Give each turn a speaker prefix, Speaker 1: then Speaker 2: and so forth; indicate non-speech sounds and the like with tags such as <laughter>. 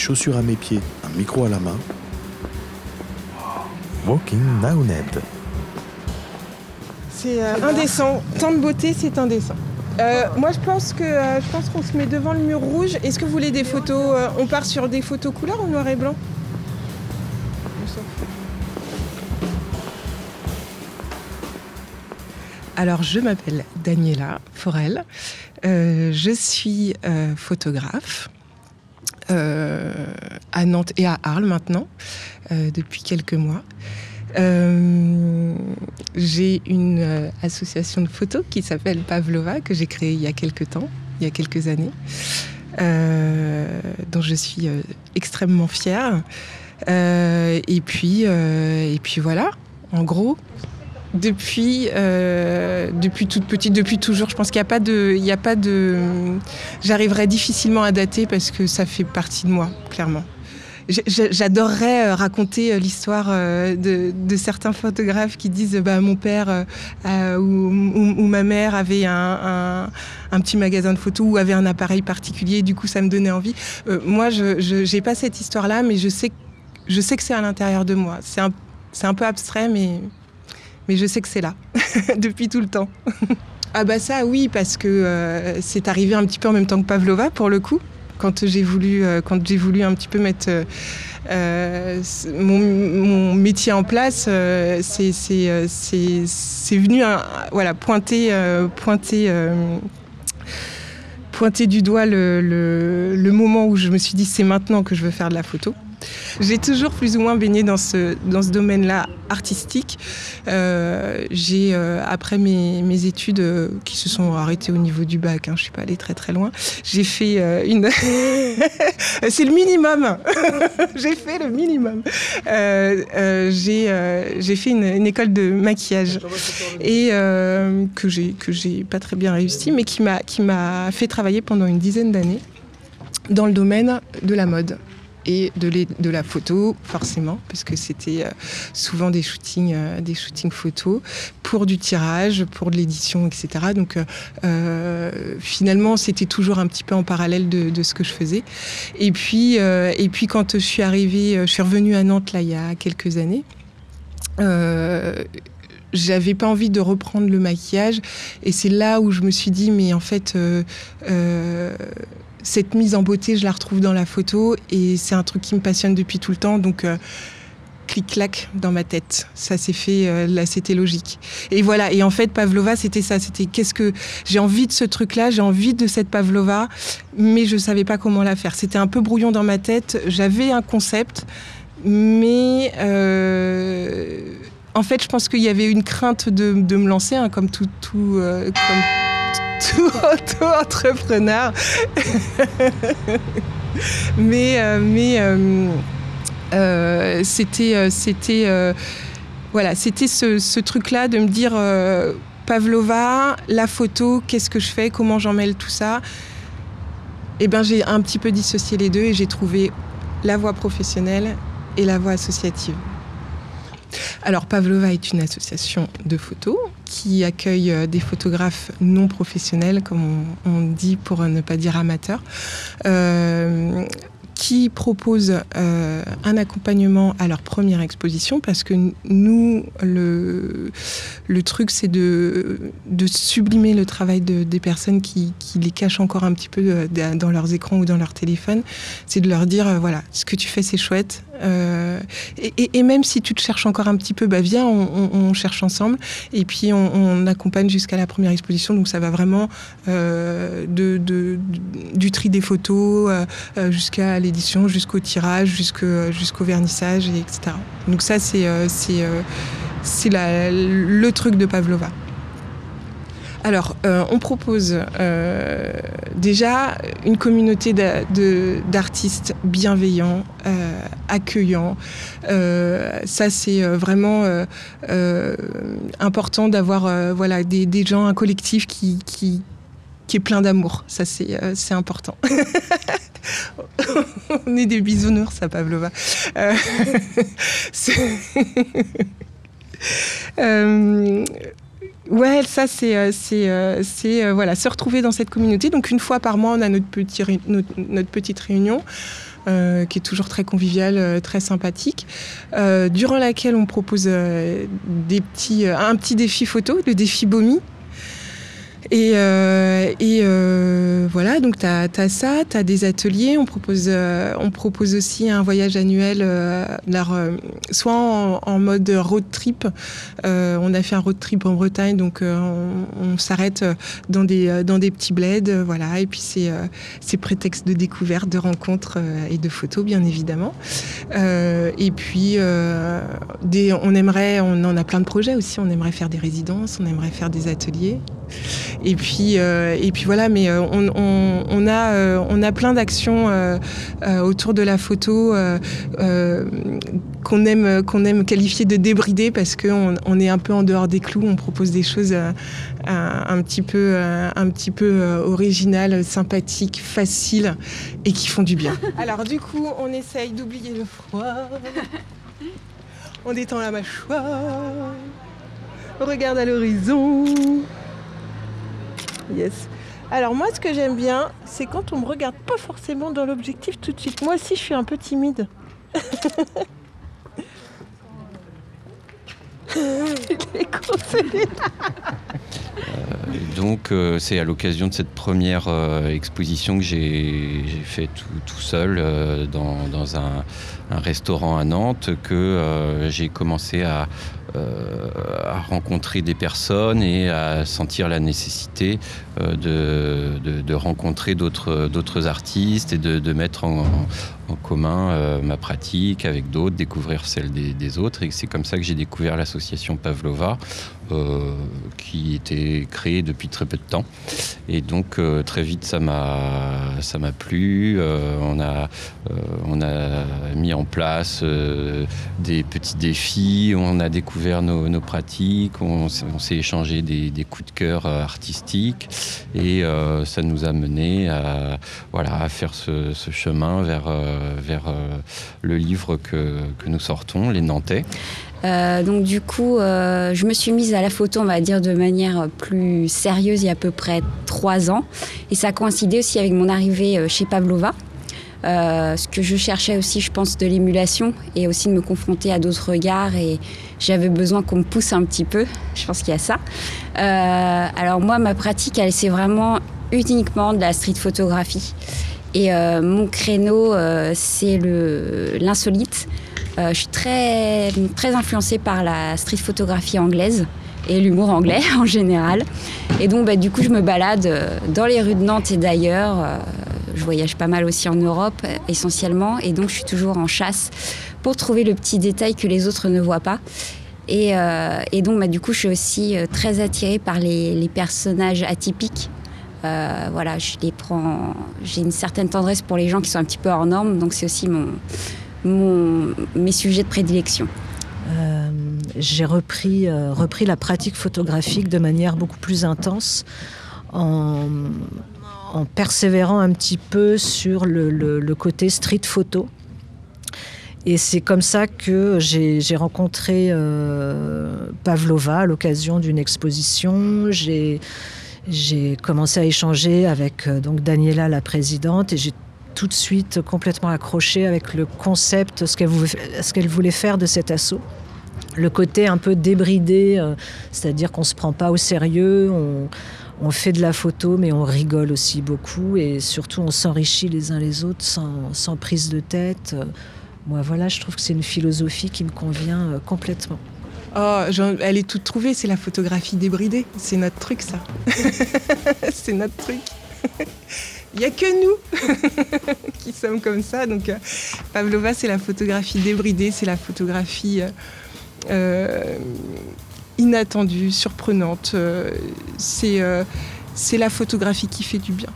Speaker 1: chaussures à mes pieds, un micro à la main. Walking Ned.
Speaker 2: C'est euh, indécent. Tant de beauté, c'est indécent. Euh, moi, je pense que euh, je pense qu'on se met devant le mur rouge. Est-ce que vous voulez des photos On part sur des photos couleur ou noir et blanc? Alors, je m'appelle Daniela Forel. je suis photographe à Nantes et à Arles maintenant, depuis quelques mois. Euh, j'ai une euh, association de photos qui s'appelle Pavlova, que j'ai créée il y a quelques temps, il y a quelques années, euh, dont je suis extrêmement fière. et, puis, et puis voilà, en gros, depuis, depuis toute petite, depuis toujours. Je pense qu'il n'y a pas de, il y a pas de, j'arriverai difficilement à dater parce que ça fait partie de moi, clairement. J'adorerais euh, raconter euh, l'histoire euh, de, certains photographes qui disent bah, mon père ou, ma mère avait un, petit magasin de photos ou avait un appareil particulier, du coup ça me donnait envie. moi, je n'ai pas cette histoire-là, mais je sais, je sais que c'est à l'intérieur de moi. C'est un, un peu abstrait, mais, mais je sais que c'est là, <laughs> depuis tout le temps. <laughs> ah bah ça oui, parce que c'est arrivé un petit peu en même temps que Pavlova, pour le coup quand j'ai voulu, euh, quand j'ai voulu un petit peu mettre euh, euh, mon, métier en place, c'est venu voilà, pointer, pointer, pointer du doigt le, moment où je me suis dit c'est maintenant que je veux faire de la photo. J'ai toujours plus ou moins baigné dans ce, dans ce domaine-là artistique. Euh, j'ai, euh, après mes, mes études euh, qui se sont arrêtées au niveau du bac, hein, je ne suis pas allée très très loin, j'ai fait une... <laughs> C'est le minimum. <laughs> J'ai fait le minimum. J'ai, j'ai fait une, une, école de maquillage. Et que, j'ai, que j'ai pas très bien réussi, mais qui m'a, qui m'a fait travailler pendant une dizaine d'années dans le domaine de la mode et de, la photo, forcément, parce que c'était euh, souvent des shootings, euh, des shootings photos pour du tirage, pour de l'édition, etc. Donc euh, finalement, c'était toujours un petit peu en parallèle de, ce que je faisais. Et puis, et puis quand je suis arrivée, je suis revenue à Nantes là il y a quelques années. j'avais pas envie de reprendre le maquillage et c'est là où je me suis dit mais en fait cette mise en beauté, je la retrouve dans la photo et c'est un truc qui me passionne depuis tout le temps. Donc, euh, clic-clac dans ma tête. Ça s'est fait, euh, là, c'était logique. Et voilà. Et en fait, Pavlova, c'était ça. C'était qu'est-ce que j'ai envie de ce truc-là, j'ai envie de cette Pavlova, mais je savais pas comment la faire. C'était un peu brouillon dans ma tête. J'avais un concept, mais euh, en fait, je pense qu'il y avait une crainte de, me lancer, hein, comme tout, tout auto-entrepreneur. <laughs> mais euh, mais euh, euh, c'était c'était voilà, c'était ce, truc-là de me dire Pavlova, la photo, qu'est-ce que je fais, comment j'en mêle tout ça. Eh ben j'ai un petit peu dissocié les deux et j'ai trouvé la voie professionnelle et la voie associative. Alors Pavlova est une association de photos qui accueille euh, des photographes non professionnels, comme on, dit pour ne pas dire amateurs. Euh, qui proposent euh, un accompagnement à leur première exposition parce que nous, le, truc, c'est de, sublimer le travail de, des personnes qui, les cachent encore un petit peu euh, dans leurs écrans ou dans leur téléphone. C'est de leur dire, euh, voilà, ce que tu fais, c'est chouette. et, même si tu te cherches encore un petit peu, bah viens, on, cherche ensemble. Et puis on, accompagne jusqu'à la première exposition. Donc ça va vraiment du tri des photos jusqu'à jusqu'au tirage, jusqu'au vernissage, etc. Donc ça, c'est euh, euh, le truc de Pavlova. Alors, euh, on propose déjà une communauté d'artistes bienveillants, accueillants. ça, c'est vraiment important d'avoir voilà, des, gens, un collectif qui, qui, qui est plein d'amour. Ça, c'est important. <laughs> <laughs> On est des bisounours, ça, Pavlova. Euh, <laughs> <laughs> euh, ouais, ça, c'est, euh, c'est, voilà, se retrouver dans cette communauté. Donc, une fois par mois, on a notre, notre, petite réunion. qui est toujours très conviviale, très sympathique, durant laquelle on propose des petits, un petit défi photo, le défi BOMI, et, euh, et euh, voilà, donc tu as, ça, tu des ateliers. On propose, euh, on propose aussi un voyage annuel, euh, soit en, mode road trip. on a fait un road trip en Bretagne, donc on, s'arrête dans des, dans des petits bleds. voilà, et puis c'est prétexte de découverte, de rencontres et de photos, bien évidemment. et puis, on aimerait, on en a plein de projets aussi. On aimerait faire des résidences, on aimerait faire des ateliers. Et puis, euh, et puis voilà, mais euh, on, a, euh, on a plein d'actions autour de la photo qu'on aime, qu'on aime qualifier de débridées parce qu'on on est un peu en dehors des clous. On propose des choses un, petit peu, un petit peu originales, sympathiques, faciles et qui font du bien. <laughs> Alors du coup, on essaye d'oublier le froid. On détend la mâchoire. On regarde à l'horizon. Yes. Alors moi, ce que j'aime bien, c'est quand on me regarde pas forcément dans l'objectif tout de suite. Moi aussi, je suis un peu timide. <laughs>
Speaker 3: Euh, donc euh, c'est à l'occasion de cette première euh, exposition que j'ai fait tout, seul dans, un, restaurant à Nantes que j'ai commencé à, à, rencontrer des personnes et à sentir la nécessité de, de, rencontrer d'autres artistes et de, mettre en, en commun euh, ma pratique avec d'autres, découvrir celle des, autres. Et c'est comme ça que j'ai découvert l'association Pavlova, euh, qui était créée depuis très peu de temps. Et donc euh, très vite, ça m'a ça m'a plu. on a on a mis en place des petits défis. On a découvert nos, pratiques. On, s'est échangé des, coups de cœur artistiques et ça nous a mené à voilà à faire ce, chemin vers euh, vers euh, le livre que, que, nous sortons, Les Nantais.
Speaker 4: Euh, donc du coup, je me suis mise à la photo, on va dire, de manière plus sérieuse il y a à peu près trois ans. Et ça a coïncidé aussi avec mon arrivée chez Pavlova. ce que je cherchais aussi, je pense, de l'émulation et aussi de me confronter à d'autres regards. Et j'avais besoin qu'on me pousse un petit peu. Je pense qu'il y a ça. alors moi, ma pratique, elle, c'est vraiment uniquement de la street photographie. Et euh, mon créneau, euh, c'est l'insolite. Euh, je suis très, très influencée par la street photographie anglaise et l'humour anglais <laughs> en général. Et donc, bah, du coup, je me balade dans les rues de Nantes et d'ailleurs. je voyage pas mal aussi en Europe, essentiellement. Et donc, je suis toujours en chasse pour trouver le petit détail que les autres ne voient pas. Et, donc, bah, du coup, je suis aussi très attirée par les personnages atypiques euh, voilà, je les prends. J'ai une certaine tendresse pour les gens qui sont un petit peu hors normes, donc c'est aussi mon, mon, mes sujets de prédilection.
Speaker 5: Euh, j'ai repris, euh, repris la pratique photographique de manière beaucoup plus intense en, persévérant un petit peu sur le, le, côté street photo. Et c'est comme ça que j'ai rencontré Pavlova à l'occasion d'une exposition. J'ai j'ai commencé à échanger avec euh, donc Daniela, la présidente, et j'ai tout de suite complètement accroché avec le concept, ce qu'elle voulait, faire de cet assaut. Le côté un peu débridé, euh, c'est-à-dire qu'on ne se prend pas au sérieux, on, fait de la photo, mais on rigole aussi beaucoup, et surtout on s'enrichit les uns les autres sans, sans prise de tête. Moi, voilà, je trouve que c'est une philosophie qui me convient euh, complètement.
Speaker 2: Oh, elle est toute trouvée, c'est la photographie débridée. C'est notre truc, ça. <laughs> c'est notre truc. <laughs> Il n'y a que nous <laughs> qui sommes comme ça. Donc, euh, Pavlova, c'est la photographie débridée, c'est la photographie euh, euh, inattendue, surprenante. c'est la photographie qui fait du bien.